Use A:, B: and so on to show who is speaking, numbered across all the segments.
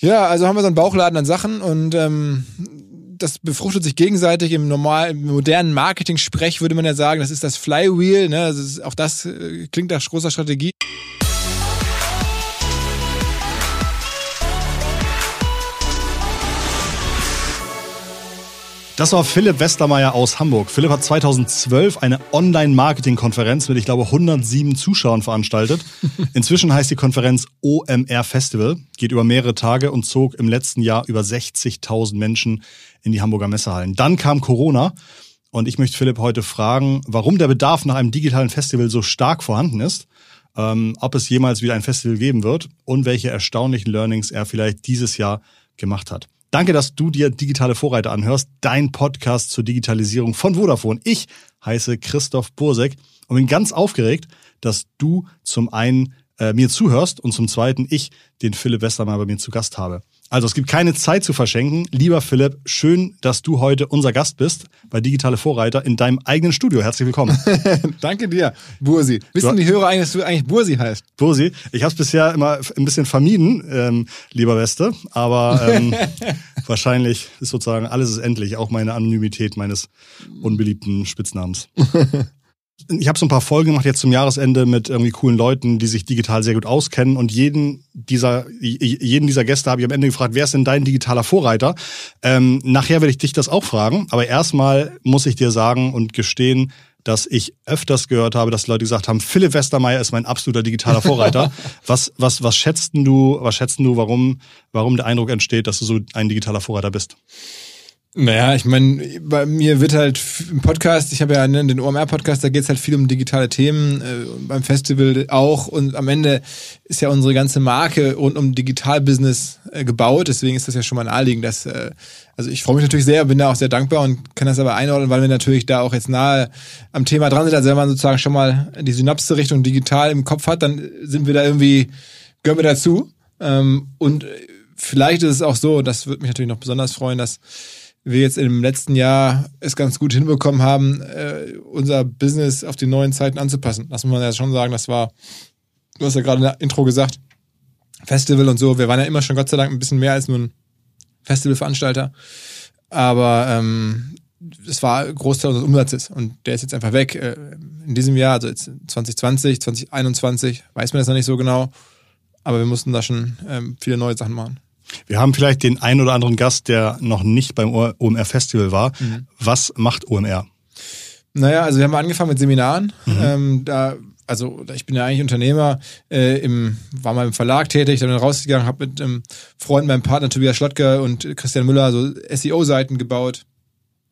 A: Ja, also haben wir so einen Bauchladen an Sachen und ähm, das befruchtet sich gegenseitig im normalen, im modernen Marketing-Sprech würde man ja sagen, das ist das Flywheel, ne? Das ist, auch das äh, klingt nach großer Strategie.
B: Das war Philipp Westermeier aus Hamburg. Philipp hat 2012 eine Online-Marketing-Konferenz mit, ich glaube, 107 Zuschauern veranstaltet. Inzwischen heißt die Konferenz OMR Festival, geht über mehrere Tage und zog im letzten Jahr über 60.000 Menschen in die Hamburger Messehallen. Dann kam Corona und ich möchte Philipp heute fragen, warum der Bedarf nach einem digitalen Festival so stark vorhanden ist, ähm, ob es jemals wieder ein Festival geben wird und welche erstaunlichen Learnings er vielleicht dieses Jahr gemacht hat. Danke, dass du dir Digitale Vorreiter anhörst, dein Podcast zur Digitalisierung von Vodafone. Ich heiße Christoph Bursek und bin ganz aufgeregt, dass du zum einen äh, mir zuhörst und zum zweiten ich den Philipp Westermann bei mir zu Gast habe. Also es gibt keine Zeit zu verschenken. Lieber Philipp, schön, dass du heute unser Gast bist bei Digitale Vorreiter in deinem eigenen Studio. Herzlich willkommen.
A: Danke dir, Bursi. Wissen die Hörer eigentlich, dass du eigentlich Bursi heißt?
B: Bursi. Ich habe es bisher immer ein bisschen vermieden, ähm, lieber Weste, aber ähm, wahrscheinlich ist sozusagen alles ist endlich, auch meine Anonymität meines unbeliebten Spitznamens. ich habe so ein paar Folgen gemacht jetzt zum Jahresende mit irgendwie coolen Leuten, die sich digital sehr gut auskennen und jeden dieser jeden dieser Gäste habe ich am Ende gefragt, wer ist denn dein digitaler Vorreiter? Ähm, nachher werde ich dich das auch fragen, aber erstmal muss ich dir sagen und gestehen, dass ich öfters gehört habe, dass Leute gesagt haben, Philipp Westermeier ist mein absoluter digitaler Vorreiter. was was was schätzt du, was schätzt du, warum warum der Eindruck entsteht, dass du so ein digitaler Vorreiter bist?
A: Naja, ich meine, bei mir wird halt im Podcast, ich habe ja ne, den OMR-Podcast, da geht's halt viel um digitale Themen, äh, beim Festival auch und am Ende ist ja unsere ganze Marke rund um Digitalbusiness äh, gebaut, deswegen ist das ja schon mal ein Anliegen, dass, äh, also ich freue mich natürlich sehr, bin da auch sehr dankbar und kann das aber einordnen, weil wir natürlich da auch jetzt nahe am Thema dran sind, also wenn man sozusagen schon mal die Synapse Richtung digital im Kopf hat, dann sind wir da irgendwie, gehören wir dazu. Ähm, und vielleicht ist es auch so, das würde mich natürlich noch besonders freuen, dass wir jetzt im letzten Jahr es ganz gut hinbekommen haben, äh, unser Business auf die neuen Zeiten anzupassen. Das muss man ja schon sagen, das war, du hast ja gerade in der Intro gesagt, Festival und so. Wir waren ja immer schon Gott sei Dank ein bisschen mehr als nur ein Festivalveranstalter. Aber ähm, es war Großteil unseres Umsatzes und der ist jetzt einfach weg. Äh, in diesem Jahr, also jetzt 2020, 2021, weiß man das noch nicht so genau. Aber wir mussten da schon ähm, viele neue Sachen machen.
B: Wir haben vielleicht den einen oder anderen Gast, der noch nicht beim OMR Festival war. Mhm. Was macht OMR?
A: Naja, also wir haben angefangen mit Seminaren. Mhm. Ähm, da, also ich bin ja eigentlich Unternehmer, äh, im, war mal im Verlag tätig, dann bin rausgegangen, habe mit ähm, Freunden, meinem Partner Tobias Schlottke und Christian Müller so SEO-Seiten gebaut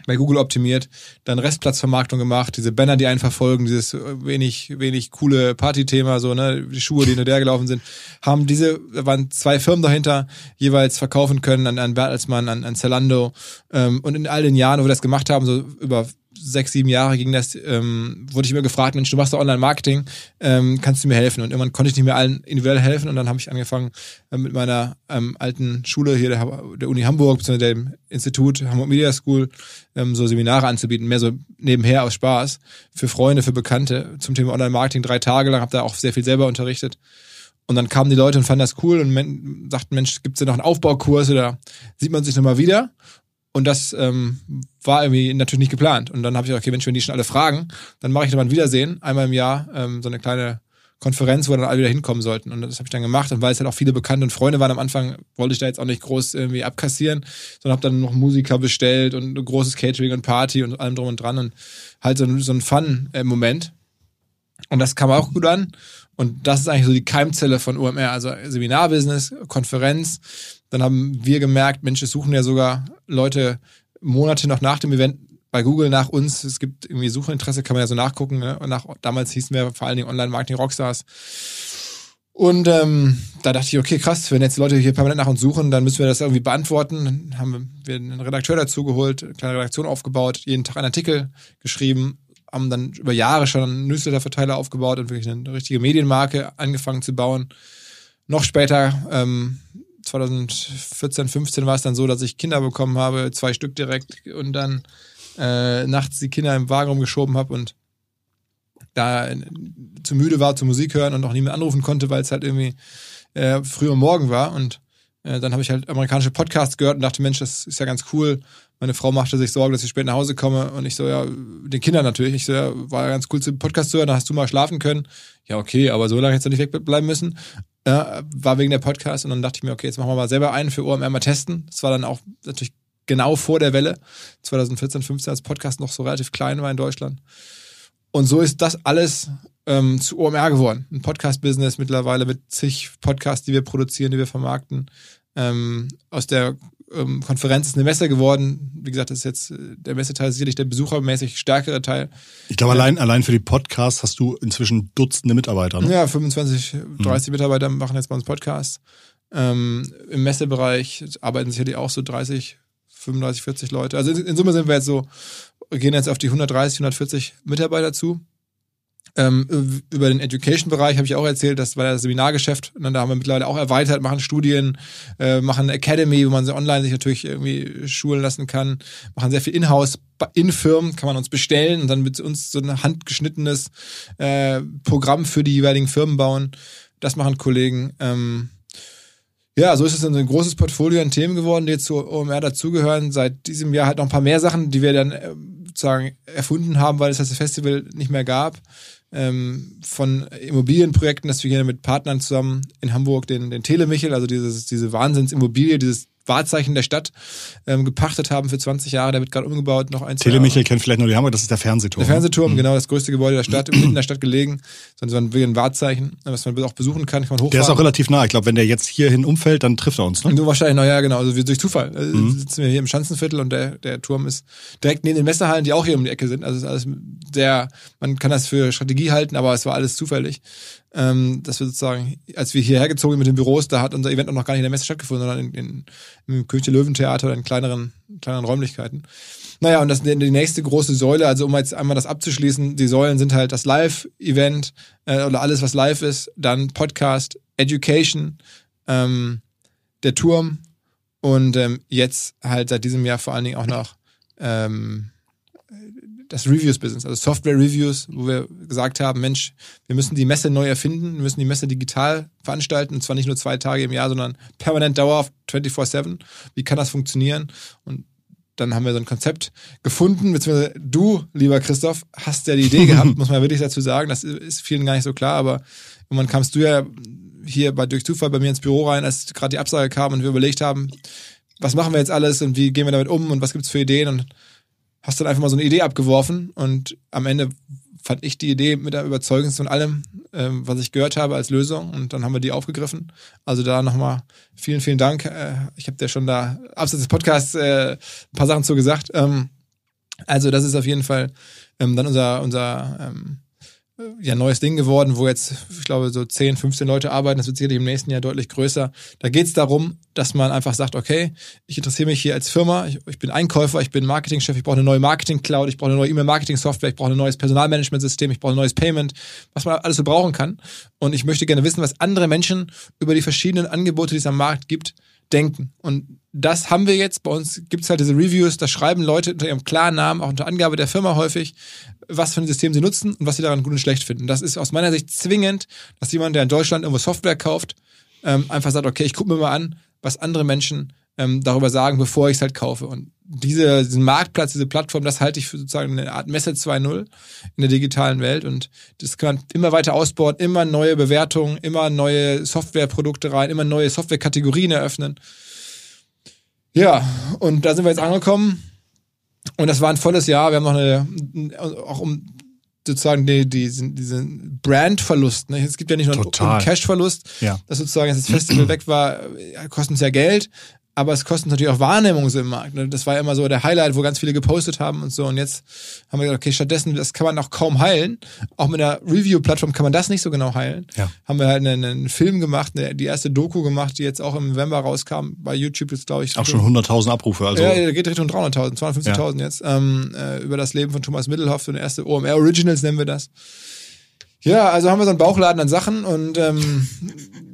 A: bei Google optimiert, dann Restplatzvermarktung gemacht, diese Banner, die einen verfolgen, dieses wenig, wenig coole Partythema, so, ne, die Schuhe, die hinterher gelaufen sind, haben diese, da waren zwei Firmen dahinter, jeweils verkaufen können an, an Bertelsmann, an, an Zalando, ähm, und in all den Jahren, wo wir das gemacht haben, so über sechs, sieben Jahre ging das, ähm, wurde ich immer gefragt, Mensch, du machst doch Online-Marketing, ähm, kannst du mir helfen? Und irgendwann konnte ich nicht mehr allen individuell helfen und dann habe ich angefangen äh, mit meiner ähm, alten Schule hier, der, der Uni Hamburg, beziehungsweise dem Institut Hamburg Media School, ähm, so Seminare anzubieten, mehr so nebenher aus Spaß, für Freunde, für Bekannte zum Thema Online-Marketing, drei Tage lang, habe da auch sehr viel selber unterrichtet. Und dann kamen die Leute und fanden das cool und men sagten, Mensch, gibt's da noch einen Aufbaukurs oder sieht man sich nochmal wieder? Und das ähm, war irgendwie natürlich nicht geplant. Und dann habe ich gedacht, okay, Mensch, wenn die schon alle fragen, dann mache ich nochmal ein Wiedersehen, einmal im Jahr, ähm, so eine kleine Konferenz, wo dann alle wieder hinkommen sollten. Und das habe ich dann gemacht. Und weil es halt auch viele Bekannte und Freunde waren am Anfang, wollte ich da jetzt auch nicht groß irgendwie abkassieren, sondern habe dann noch Musiker bestellt und ein großes Catering und Party und allem drum und dran und halt so, ein, so ein Fun-Moment. Und das kam auch gut an. Und das ist eigentlich so die Keimzelle von UMR, also Seminarbusiness, Konferenz, dann haben wir gemerkt, Mensch, es suchen ja sogar Leute Monate noch nach dem Event bei Google nach uns. Es gibt irgendwie Suchinteresse, kann man ja so nachgucken. Ne? Und nach, damals hießen wir vor allen Dingen Online-Marketing-Rockstars. Und ähm, da dachte ich, okay, krass, wenn jetzt Leute hier permanent nach uns suchen, dann müssen wir das irgendwie beantworten. Dann haben wir einen Redakteur dazu geholt, eine kleine Redaktion aufgebaut, jeden Tag einen Artikel geschrieben, haben dann über Jahre schon einen Newsletter-Verteiler aufgebaut und wirklich eine richtige Medienmarke angefangen zu bauen. Noch später ähm, 2014, 15 war es dann so, dass ich Kinder bekommen habe, zwei Stück direkt und dann äh, nachts die Kinder im Wagen rumgeschoben habe und da zu müde war zu Musik hören und auch nie mehr anrufen konnte, weil es halt irgendwie äh, früh am Morgen war und Äh, dann habe ich halt amerikanische Podcasts gehört und dachte, Mensch, das ist ja ganz cool. Meine Frau machte sich Sorgen, dass ich spät nach Hause komme und ich so, ja, den Kindern natürlich. Ich so, ja, war ja ganz cool, zu Podcast zu hören, da hast du mal schlafen können. Ja, okay, aber so lange hättest du nicht wegbleiben müssen. Ja, war wegen der Podcast und dann dachte ich mir, okay, jetzt machen wir mal selber einen für OMR mal testen. Das war dann auch natürlich genau vor der Welle, 2014, 15, als Podcast noch so relativ klein war in Deutschland. Und so ist das alles ähm, zu OMR geworden. Ein Podcast-Business mittlerweile mit zig Podcasts, die wir produzieren, die wir vermarkten. Ähm, aus der ähm, Konferenz ist eine Messe geworden. Wie gesagt, das ist jetzt äh, der Messeteil ist sicherlich der besuchermäßig stärkere Teil.
B: Ich glaube, allein, allein für die Podcasts hast du inzwischen Dutzende Mitarbeiter. Ne?
A: Ja, 25, 30 mhm. Mitarbeiter machen jetzt bei uns Podcasts. Ähm, Im Messebereich arbeiten sicherlich auch so 30, 35, 40 Leute. Also in, in Summe sind wir jetzt so, gehen jetzt auf die 130, 140 Mitarbeiter zu. Ähm, über den Education-Bereich habe ich auch erzählt, das war das Seminargeschäft. Und da haben wir mittlerweile auch erweitert, machen Studien, äh, machen Academy, wo man sie online sich natürlich irgendwie schulen lassen kann, machen sehr viel Inhouse in Firmen, kann man uns bestellen und dann mit uns so ein handgeschnittenes äh, Programm für die jeweiligen Firmen bauen. Das machen Kollegen. Ähm, ja, so ist es ein großes Portfolio an Themen geworden, die jetzt zu OMR dazugehören. Seit diesem Jahr halt noch ein paar mehr Sachen, die wir dann äh, sozusagen erfunden haben, weil es das Festival nicht mehr gab ähm, von Immobilienprojekten, dass wir hier mit Partnern zusammen in Hamburg den, den Telemichel, also dieses, diese Wahnsinnsimmobilie, dieses Wahrzeichen der Stadt ähm, gepachtet haben für 20 Jahre. Der wird gerade umgebaut, noch ein,
B: Telemichel kennt vielleicht nur die Hamburg, das ist der Fernsehturm.
A: Der Fernsehturm, mhm. genau, das größte Gebäude der Stadt, mitten in der Stadt gelegen. So ein, ein Wahrzeichen, was man auch besuchen kann, kann man hochfahren.
B: Der ist auch relativ nah. Ich glaube, wenn der jetzt hierhin umfällt, dann trifft er uns, ne?
A: Du wahrscheinlich, naja, genau. Also durch Zufall äh, mhm. sitzen wir hier im Schanzenviertel und der, der Turm ist direkt neben den Messehallen, die auch hier um die Ecke sind. Also es ist alles sehr, man kann das für Strategie halten, aber es war alles zufällig ähm, dass wir sozusagen, als wir hierher gezogen sind mit den Büros, da hat unser Event auch noch gar nicht in der Messe stattgefunden, sondern in, in, im König Löwentheater oder in kleineren, kleineren Räumlichkeiten. Naja, und das die nächste große Säule, also um jetzt einmal das abzuschließen, die Säulen sind halt das Live-Event äh, oder alles, was live ist, dann Podcast, Education, ähm, der Turm und ähm, jetzt halt seit diesem Jahr vor allen Dingen auch noch ähm, das Reviews-Business, also Software-Reviews, wo wir gesagt haben, Mensch, wir müssen die Messe neu erfinden, wir müssen die Messe digital veranstalten, und zwar nicht nur zwei Tage im Jahr, sondern permanent dauerhaft 24-7. Wie kann das funktionieren? Und dann haben wir so ein Konzept gefunden, beziehungsweise du, lieber Christoph, hast ja die Idee gehabt, muss man wirklich dazu sagen. Das ist vielen gar nicht so klar, aber irgendwann kamst du ja hier bei, durch Zufall bei mir ins Büro rein, als gerade die Absage kam und wir überlegt haben, was machen wir jetzt alles und wie gehen wir damit um und was gibt's für Ideen und hast dann einfach mal so eine Idee abgeworfen und am Ende fand ich die Idee mit der überzeugendsten von allem, ähm, was ich gehört habe als Lösung und dann haben wir die aufgegriffen. Also da nochmal vielen, vielen Dank. Äh, ich habe dir schon da abseits des Podcasts äh, ein paar Sachen zu gesagt. Ähm, also das ist auf jeden Fall ähm, dann unser, unser ähm, ja, neues Ding geworden, wo jetzt, ich glaube, so 10, 15 Leute arbeiten. Das wird sicherlich im nächsten Jahr deutlich größer. Da geht es darum, dass man einfach sagt, okay, ich interessiere mich hier als Firma, ich, ich bin Einkäufer, ich bin Marketingchef, ich brauche eine neue Marketing-Cloud, ich brauche eine neue E-Mail-Marketing-Software, ich brauche ein neues Personalmanagement-System, ich brauche ein neues Payment, was man alles so brauchen kann. Und ich möchte gerne wissen, was andere Menschen über die verschiedenen Angebote, die es am Markt gibt, denken. Und das haben wir jetzt. Bei uns gibt es halt diese Reviews, da schreiben Leute unter ihrem klaren Namen, auch unter Angabe der Firma häufig, was für ein System sie nutzen und was sie daran gut und schlecht finden. Das ist aus meiner Sicht zwingend, dass jemand, der in Deutschland irgendwo Software kauft, ähm, einfach sagt, okay, ich gucke mir mal an, was andere Menschen ähm, darüber sagen, bevor ich es halt kaufe. Und diese, diesen Marktplatz, diese Plattform, das halte ich für sozusagen eine Art Messe 2.0 in der digitalen Welt. Und das kann man immer weiter ausbauen, immer neue Bewertungen, immer neue Softwareprodukte rein, immer neue Softwarekategorien eröffnen. Ja, und da sind wir jetzt angekommen. Und das war ein volles Jahr. Wir haben noch eine, auch um sozusagen die, die, diesen Brandverlust. Ne? Es gibt ja nicht nur Total. einen Cashverlust, ja. dass sozusagen als das Festival weg war, kostet uns ja Geld, aber es kostet natürlich auch Wahrnehmung so im Markt. Ne? Das war ja immer so der Highlight, wo ganz viele gepostet haben und so. Und jetzt haben wir gesagt, okay, stattdessen, das kann man auch kaum heilen. Auch mit einer Review-Plattform kann man das nicht so genau heilen. Ja. Haben wir halt einen, einen Film gemacht, eine, die erste Doku gemacht, die jetzt auch im November rauskam. Bei YouTube jetzt, glaube ich.
B: Auch schon 100.000 Abrufe, also.
A: Ja, der geht Richtung 300.000, 250.000 ja. jetzt. Ähm, äh, über das Leben von Thomas Mittelhoff, so eine erste OMR Originals nennen wir das. Ja, also haben wir so einen Bauchladen an Sachen und ähm,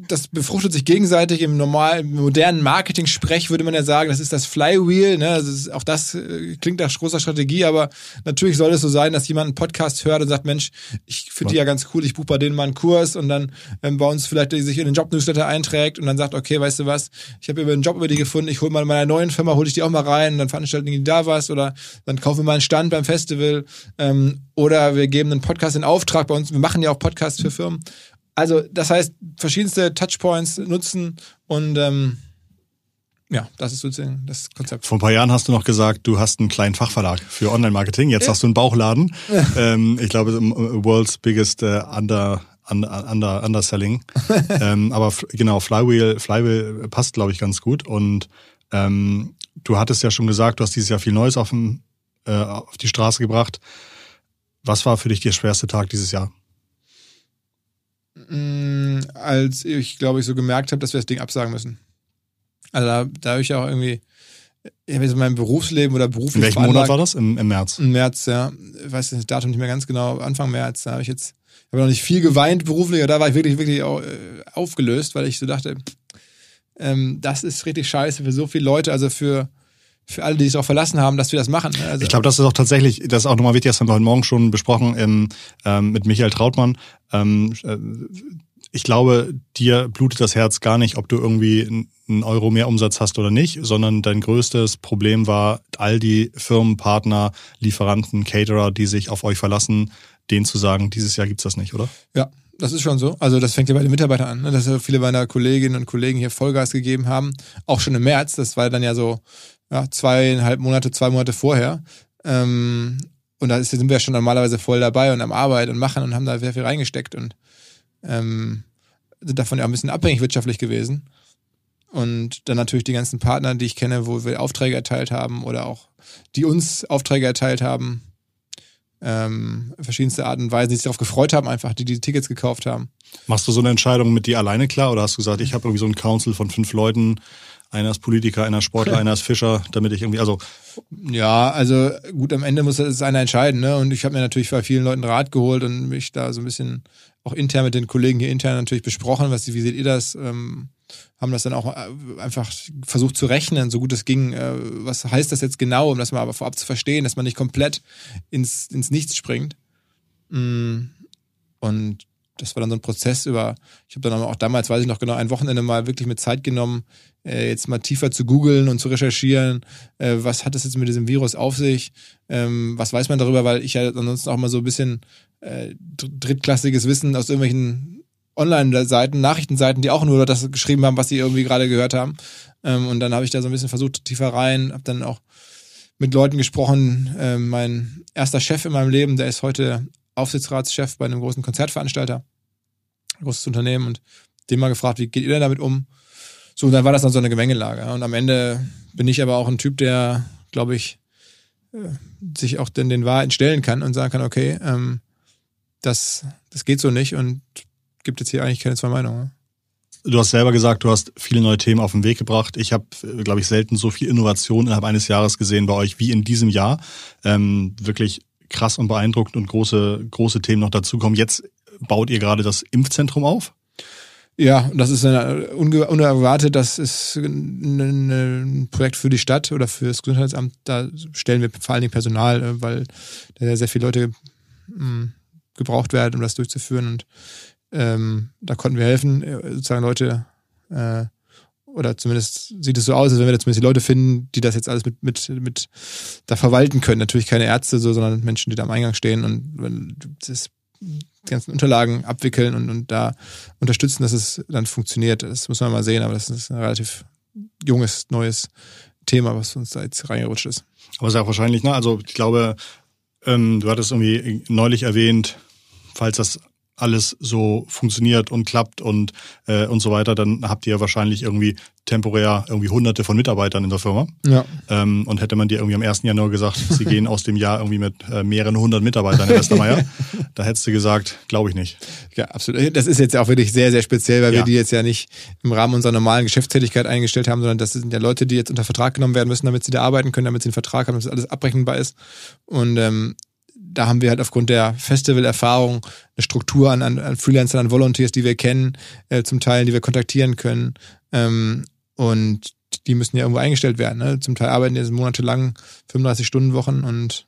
A: das befruchtet sich gegenseitig im normalen, modernen Marketing-Sprech würde man ja sagen, das ist das Flywheel. Ne? Also ist, auch das äh, klingt nach großer Strategie, aber natürlich soll es so sein, dass jemand einen Podcast hört und sagt, Mensch, ich finde die ja ganz cool, ich buche bei denen mal einen Kurs und dann ähm, bei uns vielleicht sich in den Job-Newsletter einträgt und dann sagt, okay, weißt du was, ich habe über einen Job über die gefunden, ich hole mal in meiner neuen Firma, hole ich die auch mal rein und dann veranstalten die da was oder dann kaufen wir mal einen Stand beim Festival ähm, oder wir geben einen Podcast in Auftrag bei uns. Wir machen ja auch Podcasts für Firmen also, das heißt, verschiedenste Touchpoints nutzen und ähm, ja, das ist sozusagen das Konzept.
B: Vor ein paar Jahren hast du noch gesagt, du hast einen kleinen Fachverlag für Online-Marketing. Jetzt ja. hast du einen Bauchladen. ähm, ich glaube, World's Biggest Under, under, under, Underselling. ähm, aber genau, Flywheel, Flywheel passt, glaube ich, ganz gut. Und ähm, du hattest ja schon gesagt, du hast dieses Jahr viel Neues auf, dem, äh, auf die Straße gebracht. Was war für dich der schwerste Tag dieses Jahr?
A: Als ich, glaube ich, so gemerkt habe, dass wir das Ding absagen müssen. Also da, da habe ich auch irgendwie, ich habe jetzt in meinem Berufsleben oder beruflich.
B: In welchem Monat war das? Im, Im März?
A: Im März, ja. Ich weiß das Datum nicht mehr ganz genau. Anfang März, da habe ich jetzt, ich habe noch nicht viel geweint beruflich, aber da war ich wirklich, wirklich äh, aufgelöst, weil ich so dachte, ähm, das ist richtig scheiße für so viele Leute, also für für alle, die sich darauf verlassen haben, dass wir das machen.
B: Also ich glaube, das ist auch tatsächlich, das ist auch nochmal wichtig, das haben wir heute Morgen schon besprochen im, ähm, mit Michael Trautmann. Ähm, äh, ich glaube, dir blutet das Herz gar nicht, ob du irgendwie einen Euro mehr Umsatz hast oder nicht, sondern dein größtes Problem war, all die Firmen, Partner, Lieferanten, Caterer, die sich auf euch verlassen, denen zu sagen, dieses Jahr gibt's das nicht, oder?
A: Ja, das ist schon so. Also das fängt ja bei den Mitarbeitern an, ne? dass viele meiner Kolleginnen und Kollegen hier Vollgas gegeben haben. Auch schon im März. Das war dann ja so ja, zweieinhalb Monate, zwei Monate vorher. Ähm, und da sind wir ja schon normalerweise voll dabei und am Arbeit und machen und haben da sehr viel reingesteckt und ähm, sind davon ja auch ein bisschen abhängig wirtschaftlich gewesen. Und dann natürlich die ganzen Partner, die ich kenne, wo wir Aufträge erteilt haben oder auch die uns Aufträge erteilt haben. Ähm, verschiedenste Arten und Weisen, die sich darauf gefreut haben, einfach, die die Tickets gekauft haben.
B: Machst du so eine Entscheidung mit dir alleine klar oder hast du gesagt, ich habe irgendwie so einen Council von fünf Leuten, einer ist Politiker, einer ist Sportler, einer ist Fischer, damit ich irgendwie, also.
A: Ja, also gut, am Ende muss das einer entscheiden, ne? Und ich habe mir natürlich bei vielen Leuten Rat geholt und mich da so ein bisschen auch intern mit den Kollegen hier intern natürlich besprochen, was, wie seht ihr das? Ähm, haben das dann auch äh, einfach versucht zu rechnen, so gut es ging. Äh, was heißt das jetzt genau, um das mal aber vorab zu verstehen, dass man nicht komplett ins, ins Nichts springt. Mm. Und das war dann so ein Prozess über, ich habe dann auch damals, weiß ich noch genau, ein Wochenende mal wirklich mit Zeit genommen, äh, jetzt mal tiefer zu googeln und zu recherchieren, äh, was hat es jetzt mit diesem Virus auf sich, ähm, was weiß man darüber, weil ich ja ansonsten auch mal so ein bisschen äh, drittklassiges Wissen aus irgendwelchen Online-Seiten, Nachrichtenseiten, die auch nur das geschrieben haben, was sie irgendwie gerade gehört haben. Ähm, und dann habe ich da so ein bisschen versucht, tiefer rein, habe dann auch mit Leuten gesprochen. Äh, mein erster Chef in meinem Leben, der ist heute Aufsichtsratschef bei einem großen Konzertveranstalter, großes Unternehmen und dem mal gefragt, wie geht ihr denn damit um? So, und dann war das dann so eine Gemengelage. Und am Ende bin ich aber auch ein Typ, der, glaube ich, äh, sich auch den, den Wahrheiten stellen kann und sagen kann, okay, ähm, das, das geht so nicht und gibt jetzt hier eigentlich keine zwei Meinungen.
B: Du hast selber gesagt, du hast viele neue Themen auf den Weg gebracht. Ich habe, glaube ich, selten so viel Innovation innerhalb eines Jahres gesehen bei euch wie in diesem Jahr. Ähm, wirklich krass und beeindruckend und große, große Themen noch dazukommen. Jetzt baut ihr gerade das Impfzentrum auf.
A: Ja, das ist unerwartet. Das ist ein Projekt für die Stadt oder für das Gesundheitsamt. Da stellen wir vor allen Dingen Personal, äh, weil da sehr viele Leute hm, gebraucht werden, um das durchzuführen. Und ähm, da konnten wir helfen, äh, sozusagen Leute äh, oder zumindest sieht es so aus, als wenn wir da zumindest die Leute finden, die das jetzt alles mit, mit, mit da verwalten können. Natürlich keine Ärzte, so, sondern Menschen, die da am Eingang stehen und das, die ganzen Unterlagen abwickeln und, und da unterstützen, dass es dann funktioniert. Das muss man mal sehen, aber das ist ein relativ junges, neues Thema, was uns da jetzt reingerutscht ist.
B: Aber auch wahrscheinlich, ne? Also ich glaube, ähm, du hattest irgendwie neulich erwähnt, falls das alles so funktioniert und klappt und, äh, und so weiter, dann habt ihr wahrscheinlich irgendwie temporär irgendwie hunderte von Mitarbeitern in der Firma.
A: Ja.
B: Ähm, und hätte man dir irgendwie am 1. Januar gesagt, sie gehen aus dem Jahr irgendwie mit äh, mehreren hundert Mitarbeitern in Westermeier, da hättest du gesagt, glaube ich nicht.
A: Ja, absolut. Das ist jetzt auch wirklich sehr, sehr speziell, weil ja. wir die jetzt ja nicht im Rahmen unserer normalen Geschäftstätigkeit eingestellt haben, sondern das sind ja Leute, die jetzt unter Vertrag genommen werden müssen, damit sie da arbeiten können, damit sie einen Vertrag haben, dass alles abrechenbar ist. Und ähm, da haben wir halt aufgrund der Festival-Erfahrung eine Struktur an, an, an Freelancern, an Volunteers, die wir kennen, äh, zum Teil, die wir kontaktieren können. Ähm, und die müssen ja irgendwo eingestellt werden. Ne? Zum Teil arbeiten die monatelang 35-Stunden-Wochen und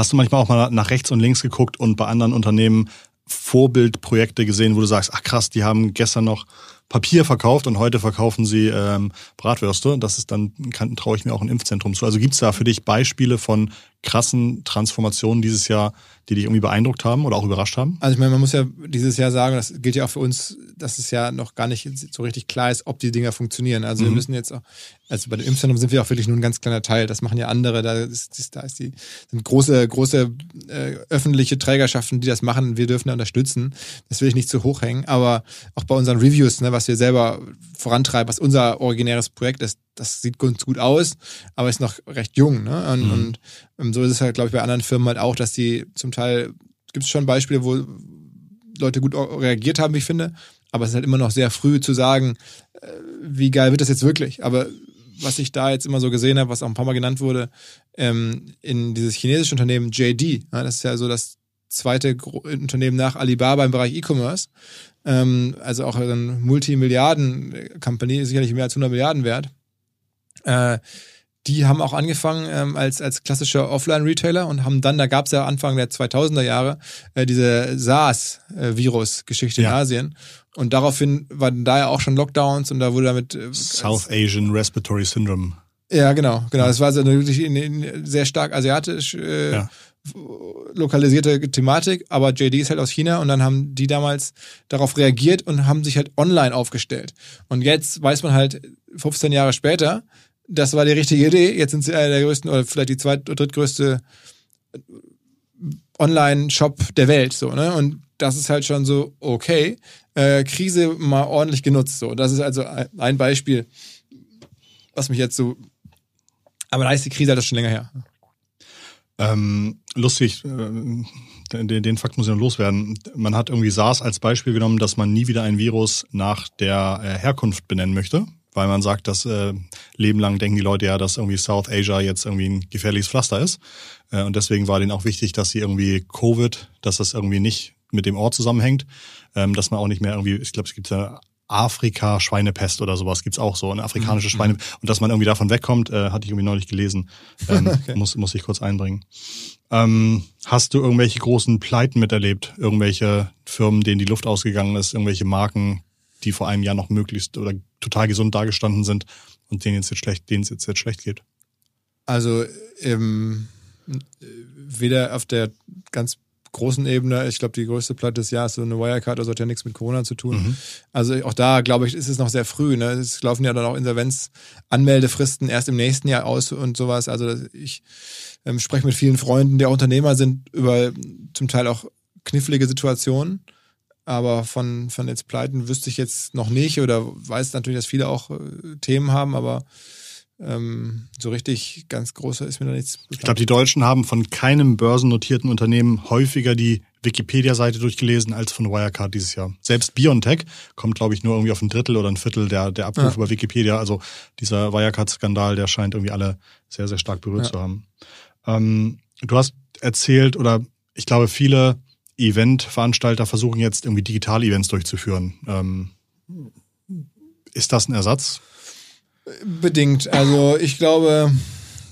B: Hast du manchmal auch mal nach rechts und links geguckt und bei anderen Unternehmen Vorbildprojekte gesehen, wo du sagst, ach krass, die haben gestern noch Papier verkauft und heute verkaufen sie ähm, Bratwürste. Das ist dann, kann, traue ich mir auch ein Impfzentrum zu. Also gibt's da für dich Beispiele von krassen Transformationen dieses Jahr, die dich irgendwie beeindruckt haben oder auch überrascht haben?
A: Also ich meine, man muss ja dieses Jahr sagen, das gilt ja auch für uns, dass es ja noch gar nicht so richtig klar ist, ob die Dinger funktionieren. Also mhm. wir müssen jetzt auch, also bei dem Impfzentrum sind wir auch wirklich nur ein ganz kleiner Teil. Das machen ja andere. Da ist, da ist die sind große, große äh, öffentliche Trägerschaften, die das machen. Wir dürfen da unterstützen. Das will ich nicht zu hoch hängen. Aber auch bei unseren Reviews, ne, was wir selber vorantreiben, was unser originäres Projekt ist, das sieht ganz gut aus, aber ist noch recht jung. Ne? Und, mhm. und so ist es halt, glaube ich, bei anderen Firmen halt auch, dass die zum Teil, gibt es schon Beispiele, wo Leute gut reagiert haben, wie ich finde, aber es ist halt immer noch sehr früh zu sagen, äh, wie geil wird das jetzt wirklich. Aber was ich da jetzt immer so gesehen habe, was auch ein paar Mal genannt wurde, ähm, in dieses chinesische Unternehmen JD, ja, das ist ja so das zweite Unternehmen nach Alibaba im Bereich E-Commerce, ähm, also auch ein Multimilliarden-Company, sicherlich mehr als 100 Milliarden wert. Äh, die haben auch angefangen ähm, als, als klassischer Offline-Retailer und haben dann, da gab es ja Anfang der 2000er Jahre äh, diese SARS-Virus-Geschichte ja. in Asien. Und daraufhin waren da ja auch schon Lockdowns und da wurde damit. Äh,
B: South Asian Respiratory Syndrome.
A: Ja, genau, genau. Das war so eine wirklich eine sehr stark asiatisch äh, ja. Lokalisierte Thematik, aber JD ist halt aus China und dann haben die damals darauf reagiert und haben sich halt online aufgestellt. Und jetzt weiß man halt 15 Jahre später, das war die richtige Idee. Jetzt sind sie einer der größten oder vielleicht die zweit- oder drittgrößte Online-Shop der Welt. So, ne? Und das ist halt schon so, okay, äh, Krise mal ordentlich genutzt. So, das ist also ein Beispiel, was mich jetzt so. Aber da ist die Krise halt schon länger her.
B: Ähm, lustig, äh, den, den Fakt muss ich noch loswerden. Man hat irgendwie SARS als Beispiel genommen, dass man nie wieder ein Virus nach der äh, Herkunft benennen möchte weil man sagt, dass äh, Leben lang denken die Leute ja, dass irgendwie South Asia jetzt irgendwie ein gefährliches Pflaster ist. Äh, und deswegen war denen auch wichtig, dass sie irgendwie Covid, dass das irgendwie nicht mit dem Ort zusammenhängt, ähm, dass man auch nicht mehr irgendwie, ich glaube, es gibt ja Afrika Schweinepest oder sowas gibt's auch so, eine afrikanische mhm. Schweine und dass man irgendwie davon wegkommt, äh, hatte ich irgendwie neulich gelesen, ähm, okay. muss muss ich kurz einbringen. Ähm, hast du irgendwelche großen Pleiten miterlebt, irgendwelche Firmen, denen die Luft ausgegangen ist, irgendwelche Marken, die vor einem Jahr noch möglichst oder total gesund dagestanden sind und denen es jetzt schlecht, denen es jetzt, jetzt schlecht geht?
A: Also ähm, weder auf der ganz großen Ebene, ich glaube, die größte Platte des Jahres, so eine Wirecard, also hat ja nichts mit Corona zu tun. Mhm. Also auch da, glaube ich, ist es noch sehr früh. Ne? Es laufen ja dann auch Insolvenz-Anmeldefristen erst im nächsten Jahr aus und sowas. Also ich ähm, spreche mit vielen Freunden, die auch Unternehmer sind, über zum Teil auch knifflige Situationen. Aber von, von jetzt Pleiten wüsste ich jetzt noch nicht oder weiß natürlich, dass viele auch äh, Themen haben, aber ähm, so richtig ganz große ist mir da nichts
B: bekannt. Ich glaube, die Deutschen haben von keinem börsennotierten Unternehmen häufiger die Wikipedia-Seite durchgelesen als von Wirecard dieses Jahr. Selbst BioNTech kommt, glaube ich, nur irgendwie auf ein Drittel oder ein Viertel der, der Abrufe ja. bei Wikipedia. Also dieser Wirecard-Skandal, der scheint irgendwie alle sehr, sehr stark berührt ja. zu haben. Ähm, du hast erzählt oder ich glaube, viele Eventveranstalter versuchen jetzt irgendwie digitale Events durchzuführen. Ähm, ist das ein Ersatz?
A: Bedingt. Also ich glaube,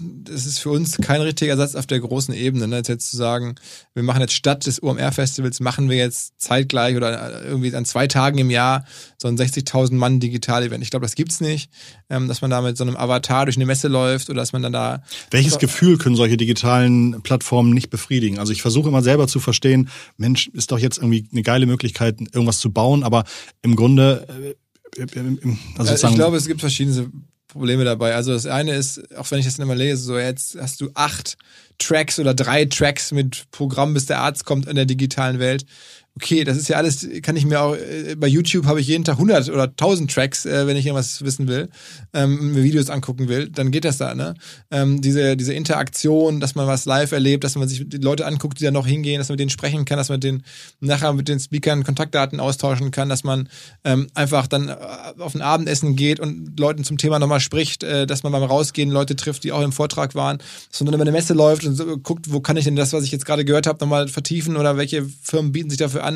A: das ist für uns kein richtiger Ersatz auf der großen Ebene. Ne? Jetzt zu sagen, wir machen jetzt statt des UMR-Festivals, machen wir jetzt zeitgleich oder irgendwie an zwei Tagen im Jahr so ein 60.000 Mann Digital-Event. Ich glaube, das gibt's nicht, ähm, dass man da mit so einem Avatar durch eine Messe läuft oder dass man dann da...
B: Welches so Gefühl können solche digitalen Plattformen nicht befriedigen? Also ich versuche immer selber zu verstehen, Mensch, ist doch jetzt irgendwie eine geile Möglichkeit, irgendwas zu bauen, aber im Grunde... Äh,
A: also ich glaube, es gibt verschiedene Probleme dabei. Also das eine ist, auch wenn ich das immer lese, so jetzt hast du acht Tracks oder drei Tracks mit Programm, bis der Arzt kommt in der digitalen Welt. Okay, das ist ja alles, kann ich mir auch, äh, bei YouTube habe ich jeden Tag 100 oder 1000 Tracks, äh, wenn ich irgendwas wissen will, ähm, mir Videos angucken will, dann geht das da, ne? Ähm, diese, diese Interaktion, dass man was live erlebt, dass man sich die Leute anguckt, die da noch hingehen, dass man mit denen sprechen kann, dass man den nachher mit den Speakern Kontaktdaten austauschen kann, dass man ähm, einfach dann äh, auf ein Abendessen geht und Leuten zum Thema nochmal spricht, äh, dass man beim Rausgehen Leute trifft, die auch im Vortrag waren, dann über eine Messe läuft und so guckt, wo kann ich denn das, was ich jetzt gerade gehört habe, nochmal vertiefen oder welche Firmen bieten sich dafür an.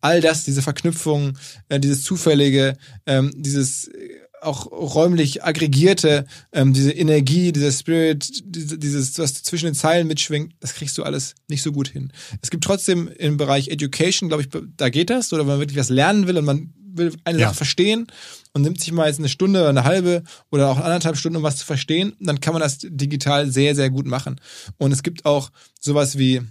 A: All das, diese Verknüpfung, äh, dieses Zufällige, ähm, dieses äh, auch räumlich aggregierte, ähm, diese Energie, dieser Spirit, diese, dieses, was zwischen den Zeilen mitschwingt, das kriegst du alles nicht so gut hin. Es gibt trotzdem im Bereich Education, glaube ich, da geht das, oder wenn man wirklich was lernen will und man will eine ja. Sache verstehen und nimmt sich mal jetzt eine Stunde oder eine halbe oder auch anderthalb Stunden, um was zu verstehen, dann kann man das digital sehr, sehr gut machen. Und es gibt auch sowas wie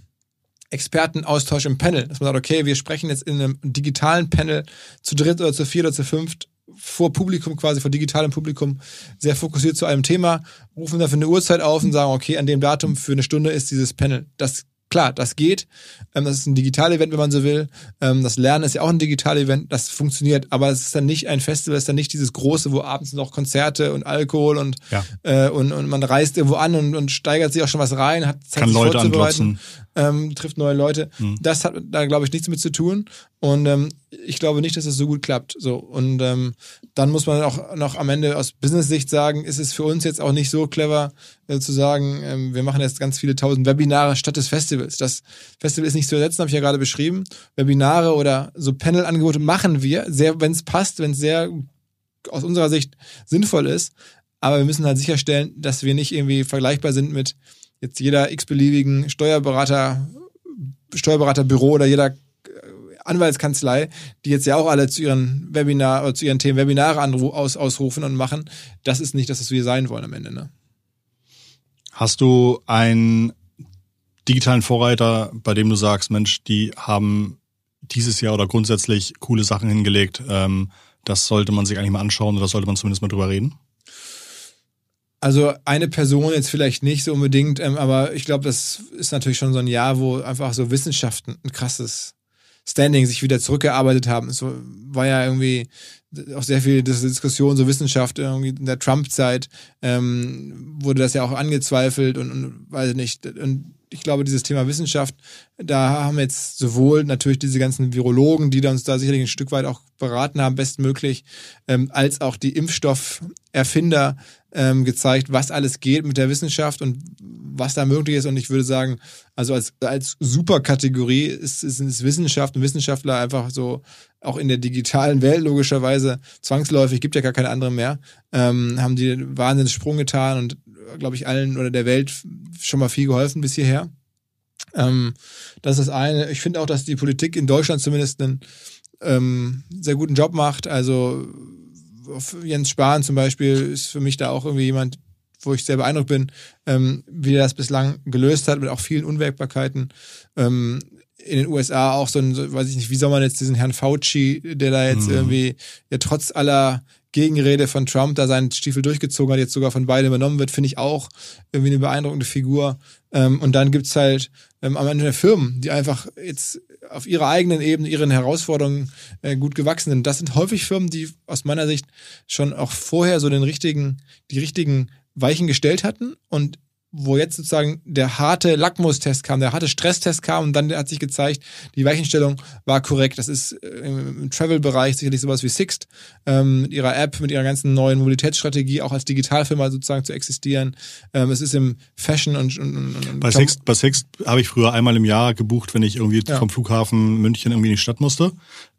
A: Expertenaustausch im Panel, dass man sagt, okay, wir sprechen jetzt in einem digitalen Panel zu dritt oder zu viert oder zu fünft vor Publikum, quasi vor digitalem Publikum, sehr fokussiert zu einem Thema, rufen dafür eine Uhrzeit auf und sagen, okay, an dem Datum für eine Stunde ist dieses Panel. Das Klar, das geht. Ähm, das ist ein Digital-Event, wenn man so will. Ähm, das Lernen ist ja auch ein Digital-Event. Das funktioniert. Aber es ist dann nicht ein Festival, es ist dann nicht dieses große, wo abends noch Konzerte und Alkohol und, ja. äh, und, und man reist irgendwo an und, und steigert sich auch schon was rein, hat
B: Zeit, Kann Leute andotzen.
A: Ähm, trifft neue Leute. Mhm. Das hat da, glaube ich, nichts mit zu tun. Und ähm, ich glaube nicht, dass es das so gut klappt. So und ähm, dann muss man auch noch am Ende aus Business-Sicht sagen, ist es für uns jetzt auch nicht so clever äh, zu sagen, ähm, wir machen jetzt ganz viele tausend Webinare statt des Festivals. Das Festival ist nicht zu ersetzen, habe ich ja gerade beschrieben. Webinare oder so Panel-Angebote machen wir, wenn es passt, wenn es sehr aus unserer Sicht sinnvoll ist. Aber wir müssen halt sicherstellen, dass wir nicht irgendwie vergleichbar sind mit jetzt jeder x-beliebigen Steuerberater, Steuerberaterbüro oder jeder Anwaltskanzlei, die jetzt ja auch alle zu ihren Webinar oder zu ihren Themen Webinare aus, ausrufen und machen. Das ist nicht das, was wir sein wollen am Ende. Ne?
B: Hast du einen digitalen Vorreiter, bei dem du sagst, Mensch, die haben dieses Jahr oder grundsätzlich coole Sachen hingelegt. Ähm, das sollte man sich eigentlich mal anschauen oder sollte man zumindest mal drüber reden?
A: Also eine Person jetzt vielleicht nicht so unbedingt, ähm, aber ich glaube, das ist natürlich schon so ein Jahr, wo einfach so Wissenschaften ein krasses Standing sich wieder zurückgearbeitet haben. Es war ja irgendwie auch sehr viel Diskussion, so Wissenschaft irgendwie in der Trump-Zeit ähm, wurde das ja auch angezweifelt und, und weiß nicht. Und ich glaube, dieses Thema Wissenschaft, da haben jetzt sowohl natürlich diese ganzen Virologen, die uns da sicherlich ein Stück weit auch beraten haben, bestmöglich, ähm, als auch die Impfstofferfinder ähm, gezeigt, was alles geht mit der Wissenschaft und was da möglich ist. Und ich würde sagen, also als, als Superkategorie ist, ist, ist Wissenschaft und Wissenschaftler einfach so auch in der digitalen Welt logischerweise zwangsläufig, gibt ja gar keine andere mehr, ähm, haben die einen wahnsinnigen Sprung getan und glaube ich allen oder der Welt schon mal viel geholfen bis hierher. Ähm, das ist das eine. Ich finde auch, dass die Politik in Deutschland zumindest einen ähm, sehr guten Job macht. Also Jens Spahn zum Beispiel ist für mich da auch irgendwie jemand, wo ich sehr beeindruckt bin, ähm, wie er das bislang gelöst hat, mit auch vielen Unwägbarkeiten. Ähm, in den USA auch so ein, so, weiß ich nicht, wie soll man jetzt diesen Herrn Fauci, der da jetzt mhm. irgendwie ja trotz aller Gegenrede von Trump da seinen Stiefel durchgezogen hat, jetzt sogar von beiden übernommen wird, finde ich auch irgendwie eine beeindruckende Figur. Ähm, und dann gibt's halt ähm, am Ende Firmen, die einfach jetzt auf ihrer eigenen Ebene ihren Herausforderungen äh, gut gewachsen sind. Das sind häufig Firmen, die aus meiner Sicht schon auch vorher so den richtigen, die richtigen Weichen gestellt hatten und wo jetzt sozusagen der harte Lackmustest kam, der harte Stresstest kam und dann hat sich gezeigt, die Weichenstellung war korrekt. Das ist äh, im Travel-Bereich sicherlich sowas wie Sixt, ähm, mit ihrer App, mit ihrer ganzen neuen Mobilitätsstrategie auch als Digitalfirma sozusagen zu existieren. Ähm, es ist im Fashion und, und, und
B: bei Sixt, bei Sixt habe ich früher einmal im Jahr gebucht, wenn ich irgendwie ja. vom Flughafen München irgendwie in die Stadt musste.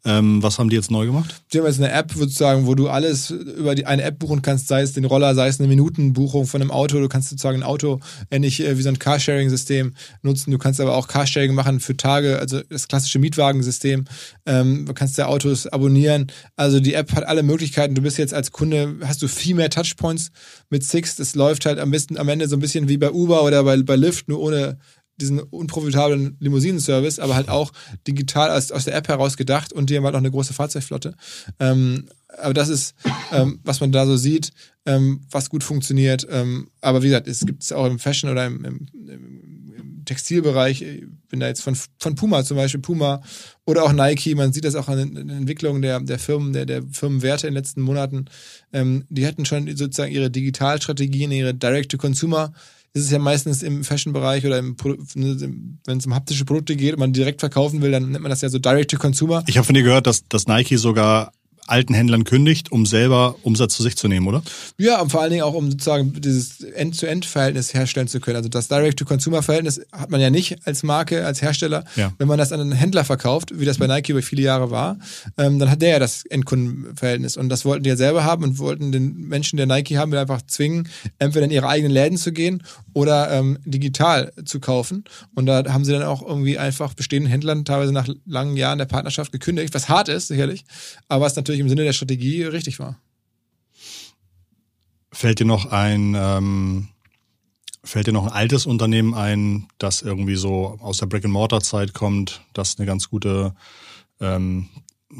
B: Ähm, was haben die jetzt neu gemacht?
A: Die haben jetzt eine App, sozusagen, wo du alles über die, eine App buchen kannst, sei es den Roller, sei es eine Minutenbuchung von einem Auto. Du kannst sozusagen ein Auto ähnlich äh, wie so ein Carsharing-System nutzen. Du kannst aber auch Carsharing machen für Tage, also das klassische Mietwagensystem. Ähm, du kannst ja Autos abonnieren. Also die App hat alle Möglichkeiten. Du bist jetzt als Kunde, hast du viel mehr Touchpoints mit Six. Das läuft halt am besten am Ende so ein bisschen wie bei Uber oder bei, bei Lyft, nur ohne diesen unprofitablen Limousinenservice, aber halt auch digital aus, aus der App heraus gedacht und die haben halt noch eine große Fahrzeugflotte. Ähm, aber das ist, ähm, was man da so sieht, ähm, was gut funktioniert. Ähm, aber wie gesagt, es gibt es auch im Fashion oder im, im, im Textilbereich. bin da jetzt von, von Puma zum Beispiel, Puma oder auch Nike, man sieht das auch an den Entwicklungen der, der Firmen, der, der Firmenwerte in den letzten Monaten. Ähm, die hatten schon sozusagen ihre Digitalstrategien, ihre Direct-to-Consumer ist es ja meistens im Fashion-Bereich oder wenn es um haptische Produkte geht und man direkt verkaufen will, dann nennt man das ja so Direct-to-Consumer.
B: Ich habe von dir gehört, dass, dass Nike sogar alten Händlern kündigt, um selber Umsatz zu sich zu nehmen, oder?
A: Ja, und vor allen Dingen auch, um sozusagen dieses End-to-End-Verhältnis herstellen zu können. Also das Direct-to-Consumer-Verhältnis hat man ja nicht als Marke, als Hersteller. Ja. Wenn man das an einen Händler verkauft, wie das bei Nike über viele Jahre war, ähm, dann hat der ja das Endkundenverhältnis. Und das wollten die ja selber haben und wollten den Menschen, der Nike haben, einfach zwingen, entweder in ihre eigenen Läden zu gehen oder ähm, digital zu kaufen. Und da haben sie dann auch irgendwie einfach bestehenden Händlern teilweise nach langen Jahren der Partnerschaft gekündigt, was hart ist, sicherlich, aber was natürlich im Sinne der Strategie richtig war.
B: Fällt dir noch ein, ähm, fällt dir noch ein altes Unternehmen ein, das irgendwie so aus der Brick-and-Mortar-Zeit kommt, das eine ganz gute ähm,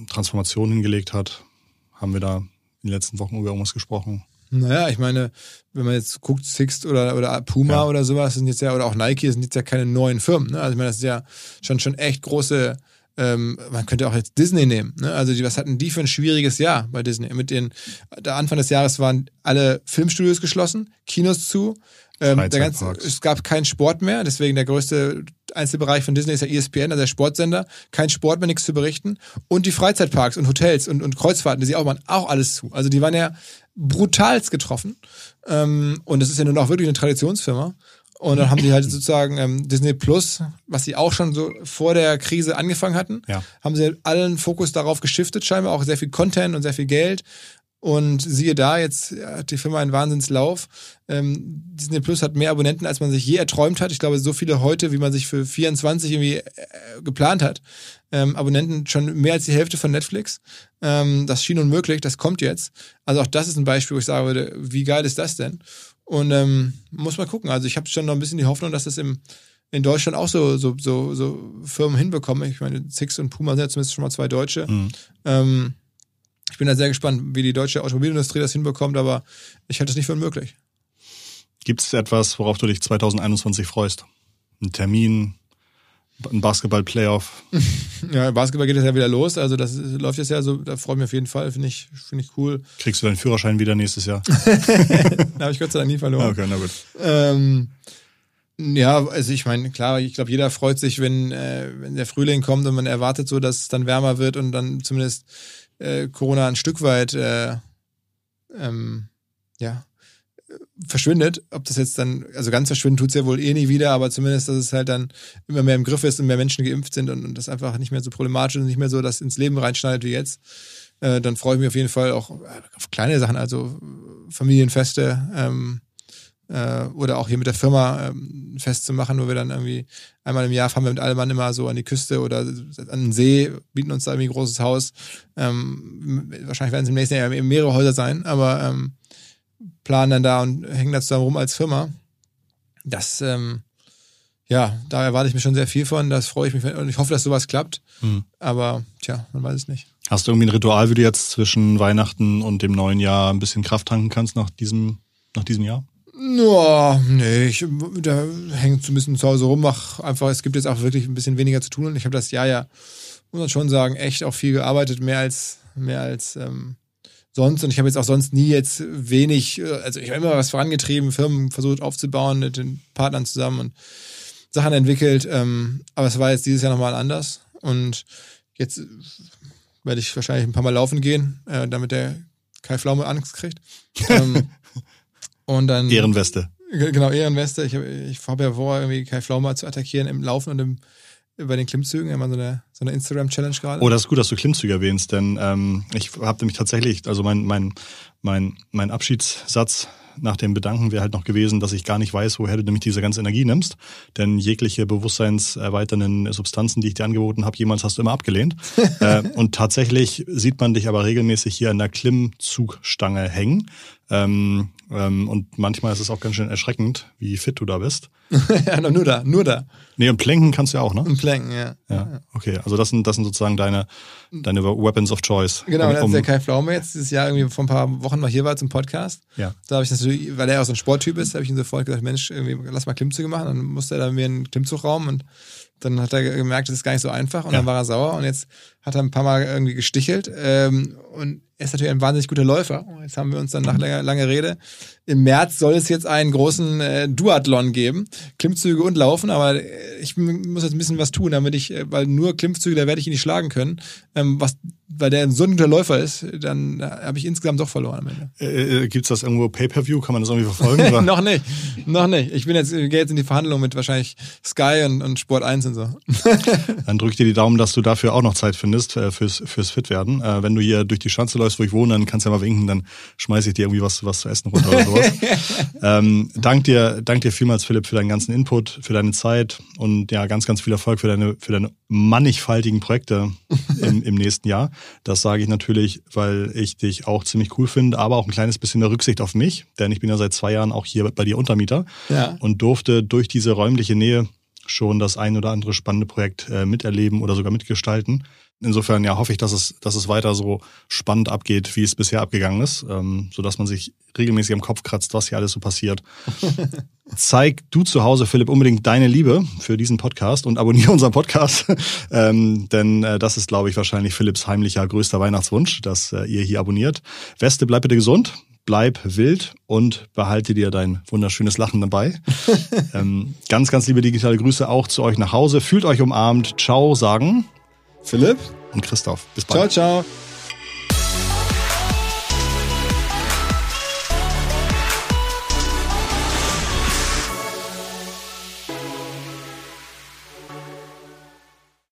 B: Transformation hingelegt hat? Haben wir da in den letzten Wochen über irgendwas gesprochen?
A: Naja, ich meine, wenn man jetzt guckt, Sixt oder, oder Puma ja. oder sowas, sind jetzt ja, oder auch Nike, sind jetzt ja keine neuen Firmen. Ne? Also ich meine, das ist ja schon, schon echt große ähm, man könnte auch jetzt Disney nehmen. Ne? Also die, was hatten die für ein schwieriges Jahr bei Disney? Mit den, der Anfang des Jahres waren alle Filmstudios geschlossen, Kinos zu. Ähm, der ganze, es gab keinen Sport mehr, deswegen der größte Einzelbereich von Disney ist ja ESPN, also der Sportsender. Kein Sport mehr, nichts zu berichten. Und die Freizeitparks und Hotels und, und Kreuzfahrten, die sie auch machen, auch alles zu. Also die waren ja brutalst getroffen. Ähm, und das ist ja nun auch wirklich eine Traditionsfirma. Und dann haben die halt sozusagen ähm, Disney Plus, was sie auch schon so vor der Krise angefangen hatten, ja. haben sie allen Fokus darauf geschiftet, scheinbar auch sehr viel Content und sehr viel Geld. Und siehe da, jetzt hat die Firma einen Wahnsinnslauf. Ähm, Disney Plus hat mehr Abonnenten, als man sich je erträumt hat. Ich glaube, so viele heute, wie man sich für 24 irgendwie äh, geplant hat. Ähm, Abonnenten schon mehr als die Hälfte von Netflix. Ähm, das schien unmöglich, das kommt jetzt. Also auch das ist ein Beispiel, wo ich sagen würde, wie geil ist das denn? Und ähm, muss mal gucken. Also ich habe schon noch ein bisschen die Hoffnung, dass das im, in Deutschland auch so, so, so, so Firmen hinbekommen. Ich meine, Six und Puma sind ja zumindest schon mal zwei Deutsche. Mhm. Ähm, ich bin da sehr gespannt, wie die deutsche Automobilindustrie das hinbekommt, aber ich halte es nicht für unmöglich.
B: Gibt es etwas, worauf du dich 2021 freust? Ein Termin, ein Basketball-Playoff?
A: ja, Basketball geht es ja wieder los. Also das läuft jetzt ja so, da freue ich mich auf jeden Fall, finde ich, finde ich cool.
B: Kriegst du deinen Führerschein wieder nächstes Jahr?
A: da habe ich Gott sei Dank nie verloren. Okay, na gut. Ähm, ja, also ich meine, klar, ich glaube, jeder freut sich, wenn, äh, wenn der Frühling kommt und man erwartet so, dass es dann wärmer wird und dann zumindest äh, Corona ein Stück weit äh, ähm, ja, verschwindet. Ob das jetzt dann, also ganz verschwinden tut es ja wohl eh nie wieder, aber zumindest, dass es halt dann immer mehr im Griff ist und mehr Menschen geimpft sind und, und das einfach nicht mehr so problematisch und nicht mehr so das ins Leben reinschneidet wie jetzt. Äh, dann freue ich mich auf jeden Fall auch auf kleine Sachen, also Familienfeste ähm, äh, oder auch hier mit der Firma ähm, festzumachen, wo wir dann irgendwie einmal im Jahr fahren wir mit allem Mann immer so an die Küste oder an den See, bieten uns da irgendwie ein großes Haus. Ähm, wahrscheinlich werden es im nächsten Jahr mehrere Häuser sein, aber ähm, planen dann da und hängen da zusammen rum als Firma. Das, ähm, ja, da erwarte ich mir schon sehr viel von. Das freue ich mich und ich hoffe, dass sowas klappt. Hm. Aber tja, man weiß es nicht.
B: Hast du irgendwie ein Ritual, wie du jetzt zwischen Weihnachten und dem neuen Jahr ein bisschen Kraft tanken kannst nach diesem, nach diesem Jahr?
A: No, nee, ich da hängt so ein bisschen zu Hause rum, mach einfach, es gibt jetzt auch wirklich ein bisschen weniger zu tun und ich habe das Jahr ja, muss man schon sagen, echt auch viel gearbeitet, mehr als, mehr als ähm, sonst. Und ich habe jetzt auch sonst nie jetzt wenig, äh, also ich habe immer was vorangetrieben, Firmen versucht aufzubauen mit den Partnern zusammen und Sachen entwickelt. Ähm, aber es war jetzt dieses Jahr nochmal anders. Und jetzt werde ich wahrscheinlich ein paar Mal laufen gehen, äh, damit der Kai Pflaume Angst kriegt. ähm,
B: und dann. Ehrenweste.
A: Genau, Ehrenweste. Ich habe ich hab ja vor, irgendwie Kai Flaumer zu attackieren im Laufen und im, bei den Klimmzügen. Immer so eine, so eine Instagram-Challenge gerade.
B: Oh, das ist gut, dass du Klimmzüge erwähnst, denn ähm, ich habe nämlich tatsächlich, also mein, mein, mein, mein Abschiedssatz nach dem Bedanken wäre halt noch gewesen, dass ich gar nicht weiß, woher du nämlich diese ganze Energie nimmst. Denn jegliche bewusstseinserweiternden Substanzen, die ich dir angeboten habe, jemals hast du immer abgelehnt. äh, und tatsächlich sieht man dich aber regelmäßig hier an der Klimmzugstange hängen. Ähm, ähm, und manchmal ist es auch ganz schön erschreckend, wie fit du da bist.
A: ja, nur da, nur da.
B: Nee, und Planken kannst du ja auch, ne?
A: Und Planken, ja.
B: Ja, okay. Also das sind, das sind sozusagen deine, deine Weapons of Choice.
A: Genau, und als der Kai Pflaume jetzt dieses Jahr irgendwie vor ein paar Wochen mal hier war zum Podcast,
B: ja.
A: da habe ich natürlich, weil er auch so ein Sporttyp ist, habe ich ihm sofort gesagt, Mensch, irgendwie, lass mal Klimmzüge machen. Dann musste er da mir einen Klimmzugraum und Dann hat er gemerkt, das ist gar nicht so einfach und
B: Ja.
A: dann war er sauer und jetzt hat er ein paar Mal irgendwie gestichelt ähm, und er ist natürlich ein wahnsinnig guter Läufer. Jetzt haben wir uns dann nach langer, langer Rede. Im März soll es jetzt einen großen äh, Duathlon geben. Klimmzüge und Laufen, aber äh, ich muss jetzt ein bisschen was tun, damit ich, äh, weil nur Klimmzüge, da werde ich ihn nicht schlagen können. Ähm, was, weil der so ein guter Läufer ist, dann äh, habe ich insgesamt doch verloren am Ende.
B: Äh, Gibt es das irgendwo Pay-Per-View? Kann man das irgendwie verfolgen?
A: Noch nicht, noch nicht. Ich bin jetzt, gehe jetzt in die Verhandlung mit wahrscheinlich Sky und, und Sport 1 und so.
B: Dann drück dir die Daumen, dass du dafür auch noch Zeit findest äh, fürs, fürs Fitwerden. Äh, wenn du hier durch die Schanze läufst, wo ich wohne, dann kannst du ja mal winken, dann schmeiß ich dir irgendwie was, was zu essen runter oder sowas. ähm, dank dir, dank dir vielmals, Philipp, für deinen ganzen Input, für deine Zeit und ja, ganz, ganz viel Erfolg für deine, für deine mannigfaltigen Projekte im, im nächsten Jahr. Das sage ich natürlich, weil ich dich auch ziemlich cool finde, aber auch ein kleines bisschen der Rücksicht auf mich, denn ich bin ja seit zwei Jahren auch hier bei dir Untermieter
A: Ja.
B: und durfte durch diese räumliche Nähe schon das ein oder andere spannende Projekt äh, miterleben oder sogar mitgestalten. Insofern ja hoffe ich, dass es, dass es weiter so spannend abgeht, wie es bisher abgegangen ist, ähm, sodass man sich regelmäßig am Kopf kratzt, was hier alles so passiert. Zeig du zu Hause, Philipp, unbedingt deine Liebe für diesen Podcast und abonniere unseren Podcast, ähm, denn äh, das ist, glaube ich, wahrscheinlich Philipps heimlicher größter Weihnachtswunsch, dass äh, ihr hier abonniert. Weste, bleib bitte gesund, bleib wild und behalte dir dein wunderschönes Lachen dabei. ähm, ganz, ganz liebe digitale Grüße auch zu euch nach Hause. Fühlt euch umarmt. Ciao sagen
A: Philipp?
B: und Christoph. Bis bald.
A: Ciao, ciao.